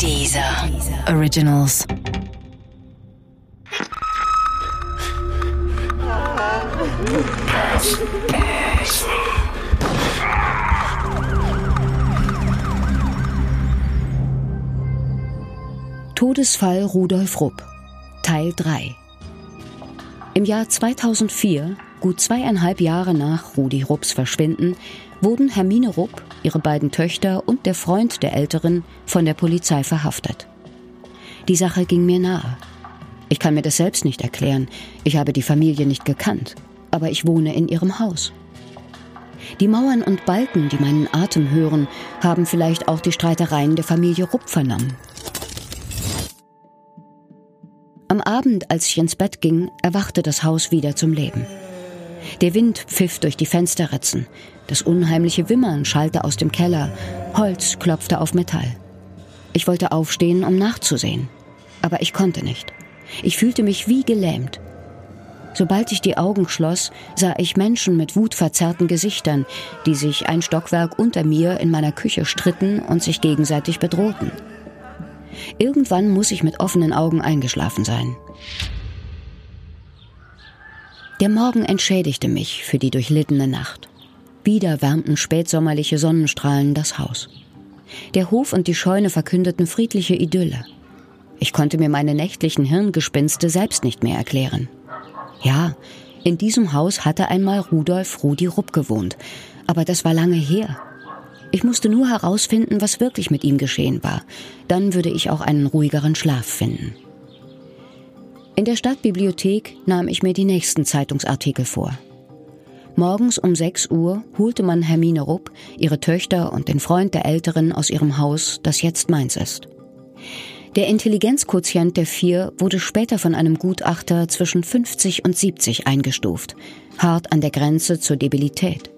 Dieser Originals. Todesfall Rudolf Rupp Teil 3 Im Jahr 2004, gut zweieinhalb Jahre nach Rudi Rupps Verschwinden, wurden Hermine Rupp, ihre beiden Töchter und der Freund der Älteren von der Polizei verhaftet. Die Sache ging mir nahe. Ich kann mir das selbst nicht erklären. Ich habe die Familie nicht gekannt, aber ich wohne in ihrem Haus. Die Mauern und Balken, die meinen Atem hören, haben vielleicht auch die Streitereien der Familie Rupp vernommen. Am Abend, als ich ins Bett ging, erwachte das Haus wieder zum Leben. Der Wind pfiff durch die Fensterritzen, das unheimliche Wimmern schallte aus dem Keller, Holz klopfte auf Metall. Ich wollte aufstehen, um nachzusehen, aber ich konnte nicht. Ich fühlte mich wie gelähmt. Sobald ich die Augen schloss, sah ich Menschen mit wutverzerrten Gesichtern, die sich ein Stockwerk unter mir in meiner Küche stritten und sich gegenseitig bedrohten. Irgendwann muss ich mit offenen Augen eingeschlafen sein. Der Morgen entschädigte mich für die durchlittene Nacht. Wieder wärmten spätsommerliche Sonnenstrahlen das Haus. Der Hof und die Scheune verkündeten friedliche Idylle. Ich konnte mir meine nächtlichen Hirngespinste selbst nicht mehr erklären. Ja, in diesem Haus hatte einmal Rudolf Rudi Rupp gewohnt, aber das war lange her. Ich musste nur herausfinden, was wirklich mit ihm geschehen war. Dann würde ich auch einen ruhigeren Schlaf finden. In der Stadtbibliothek nahm ich mir die nächsten Zeitungsartikel vor. Morgens um 6 Uhr holte man Hermine Rupp, ihre Töchter und den Freund der Älteren aus ihrem Haus, das jetzt meins ist. Der Intelligenzquotient der vier wurde später von einem Gutachter zwischen 50 und 70 eingestuft, hart an der Grenze zur Debilität.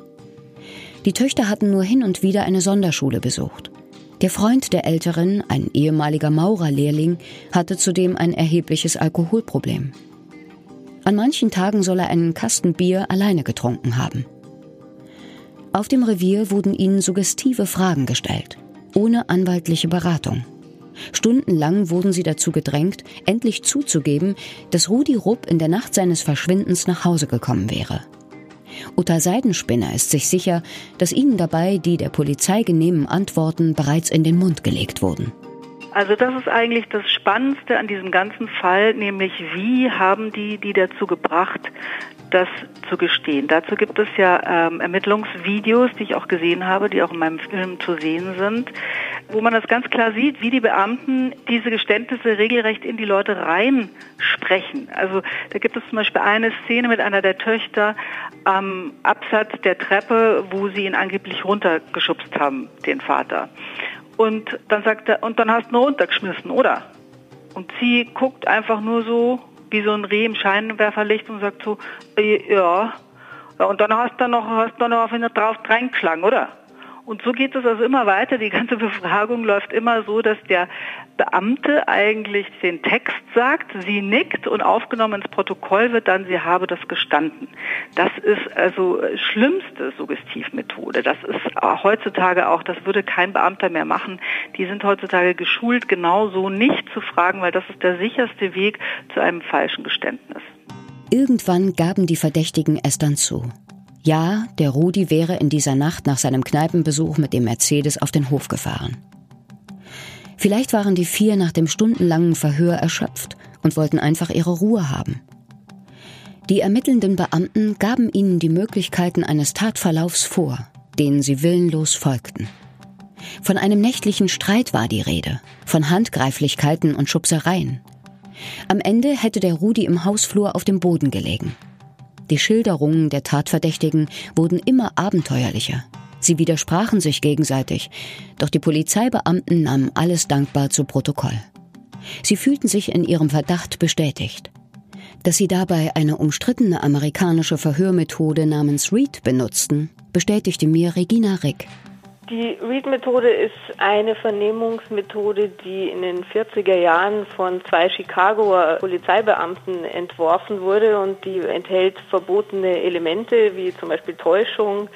Die Töchter hatten nur hin und wieder eine Sonderschule besucht. Der Freund der Älteren, ein ehemaliger Maurerlehrling, hatte zudem ein erhebliches Alkoholproblem. An manchen Tagen soll er einen Kasten Bier alleine getrunken haben. Auf dem Revier wurden ihnen suggestive Fragen gestellt, ohne anwaltliche Beratung. Stundenlang wurden sie dazu gedrängt, endlich zuzugeben, dass Rudi Rupp in der Nacht seines Verschwindens nach Hause gekommen wäre. Uta Seidenspinner ist sich sicher, dass ihnen dabei die der Polizei genehmen Antworten bereits in den Mund gelegt wurden. Also das ist eigentlich das Spannendste an diesem ganzen Fall, nämlich wie haben die die dazu gebracht, das zu gestehen. Dazu gibt es ja ähm, Ermittlungsvideos, die ich auch gesehen habe, die auch in meinem Film zu sehen sind, wo man das ganz klar sieht, wie die Beamten diese Geständnisse regelrecht in die Leute reinsprechen. Also da gibt es zum Beispiel eine Szene mit einer der Töchter am Absatz der Treppe, wo sie ihn angeblich runtergeschubst haben, den Vater. Und dann sagt er, und dann hast du ihn runtergeschmissen, oder? Und sie guckt einfach nur so wie so ein Reh im Scheinwerferlicht und sagt so, äh, ja. Und dann hast du noch, hast du noch auf ihn drauf reingeschlagen, oder? Und so geht es also immer weiter. Die ganze Befragung läuft immer so, dass der Beamte eigentlich den Text sagt, sie nickt und aufgenommen ins Protokoll wird dann, sie habe das gestanden. Das ist also schlimmste Suggestivmethode. Das ist heutzutage auch, das würde kein Beamter mehr machen. Die sind heutzutage geschult, genau so nicht zu fragen, weil das ist der sicherste Weg zu einem falschen Geständnis. Irgendwann gaben die Verdächtigen es dann zu. Ja, der Rudi wäre in dieser Nacht nach seinem Kneipenbesuch mit dem Mercedes auf den Hof gefahren. Vielleicht waren die vier nach dem stundenlangen Verhör erschöpft und wollten einfach ihre Ruhe haben. Die ermittelnden Beamten gaben ihnen die Möglichkeiten eines Tatverlaufs vor, denen sie willenlos folgten. Von einem nächtlichen Streit war die Rede, von Handgreiflichkeiten und Schubsereien. Am Ende hätte der Rudi im Hausflur auf dem Boden gelegen. Die Schilderungen der Tatverdächtigen wurden immer abenteuerlicher. Sie widersprachen sich gegenseitig, doch die Polizeibeamten nahmen alles dankbar zu Protokoll. Sie fühlten sich in ihrem Verdacht bestätigt. Dass sie dabei eine umstrittene amerikanische Verhörmethode namens Reed benutzten, bestätigte mir Regina Rick. Die Read-Methode ist eine Vernehmungsmethode, die in den 40er Jahren von zwei Chicagoer Polizeibeamten entworfen wurde und die enthält verbotene Elemente wie zum Beispiel Täuschung,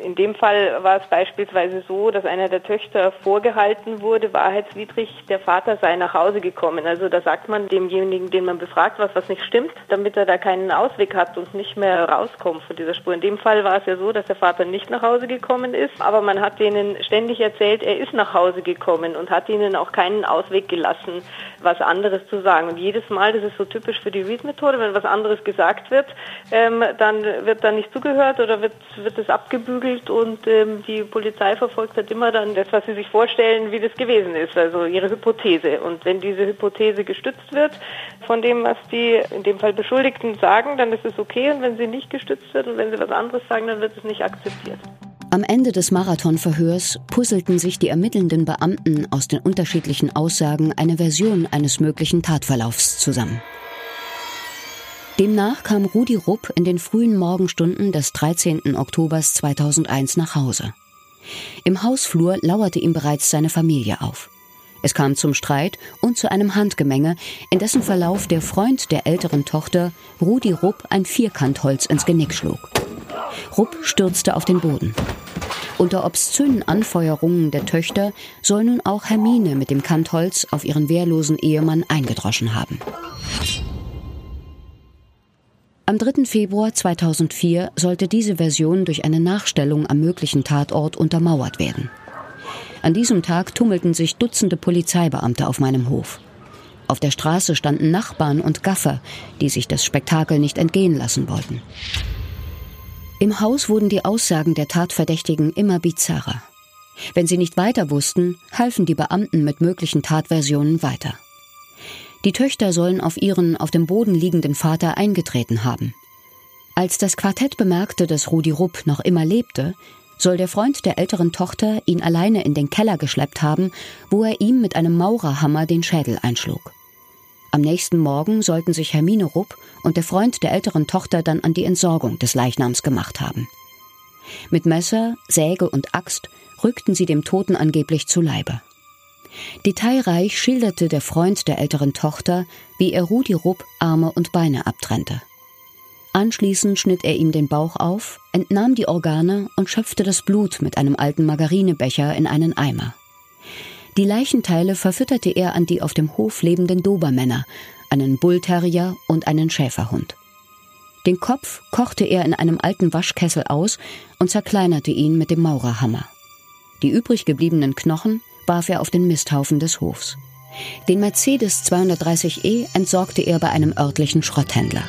In dem Fall war es beispielsweise so, dass einer der Töchter vorgehalten wurde, wahrheitswidrig, der Vater sei nach Hause gekommen. Also da sagt man demjenigen, den man befragt, was was nicht stimmt, damit er da keinen Ausweg hat und nicht mehr rauskommt von dieser Spur. In dem Fall war es ja so, dass der Vater nicht nach Hause gekommen ist, aber man hat denen ständig erzählt, er ist nach Hause gekommen und hat ihnen auch keinen Ausweg gelassen, was anderes zu sagen. Und jedes Mal, das ist so typisch für die Read-Methode, wenn was anderes gesagt wird, ähm, dann wird da nicht zugehört oder wird, wird es abgebügelt und ähm, die Polizei verfolgt halt immer dann das, was sie sich vorstellen, wie das gewesen ist, also ihre Hypothese. Und wenn diese Hypothese gestützt wird von dem, was die in dem Fall Beschuldigten sagen, dann ist es okay und wenn sie nicht gestützt wird und wenn sie was anderes sagen, dann wird es nicht akzeptiert. Am Ende des Marathonverhörs puzzelten sich die ermittelnden Beamten aus den unterschiedlichen Aussagen eine Version eines möglichen Tatverlaufs zusammen. Demnach kam Rudi Rupp in den frühen Morgenstunden des 13. Oktobers 2001 nach Hause. Im Hausflur lauerte ihm bereits seine Familie auf. Es kam zum Streit und zu einem Handgemenge, in dessen Verlauf der Freund der älteren Tochter, Rudi Rupp, ein Vierkantholz ins Genick schlug. Rupp stürzte auf den Boden. Unter obszönen Anfeuerungen der Töchter soll nun auch Hermine mit dem Kantholz auf ihren wehrlosen Ehemann eingedroschen haben. Am 3. Februar 2004 sollte diese Version durch eine Nachstellung am möglichen Tatort untermauert werden. An diesem Tag tummelten sich Dutzende Polizeibeamte auf meinem Hof. Auf der Straße standen Nachbarn und Gaffer, die sich das Spektakel nicht entgehen lassen wollten. Im Haus wurden die Aussagen der Tatverdächtigen immer bizarrer. Wenn sie nicht weiter wussten, halfen die Beamten mit möglichen Tatversionen weiter. Die Töchter sollen auf ihren auf dem Boden liegenden Vater eingetreten haben. Als das Quartett bemerkte, dass Rudi Rupp noch immer lebte, soll der Freund der älteren Tochter ihn alleine in den Keller geschleppt haben, wo er ihm mit einem Maurerhammer den Schädel einschlug. Am nächsten Morgen sollten sich Hermine Rupp und der Freund der älteren Tochter dann an die Entsorgung des Leichnams gemacht haben. Mit Messer, Säge und Axt rückten sie dem Toten angeblich zu Leibe. Detailreich schilderte der Freund der älteren Tochter, wie er Rudi Rupp Arme und Beine abtrennte. Anschließend schnitt er ihm den Bauch auf, entnahm die Organe und schöpfte das Blut mit einem alten Margarinebecher in einen Eimer. Die Leichenteile verfütterte er an die auf dem Hof lebenden Dobermänner, einen Bullterrier und einen Schäferhund. Den Kopf kochte er in einem alten Waschkessel aus und zerkleinerte ihn mit dem Maurerhammer. Die übrig gebliebenen Knochen warf er auf den Misthaufen des Hofs. Den Mercedes 230e entsorgte er bei einem örtlichen Schrotthändler.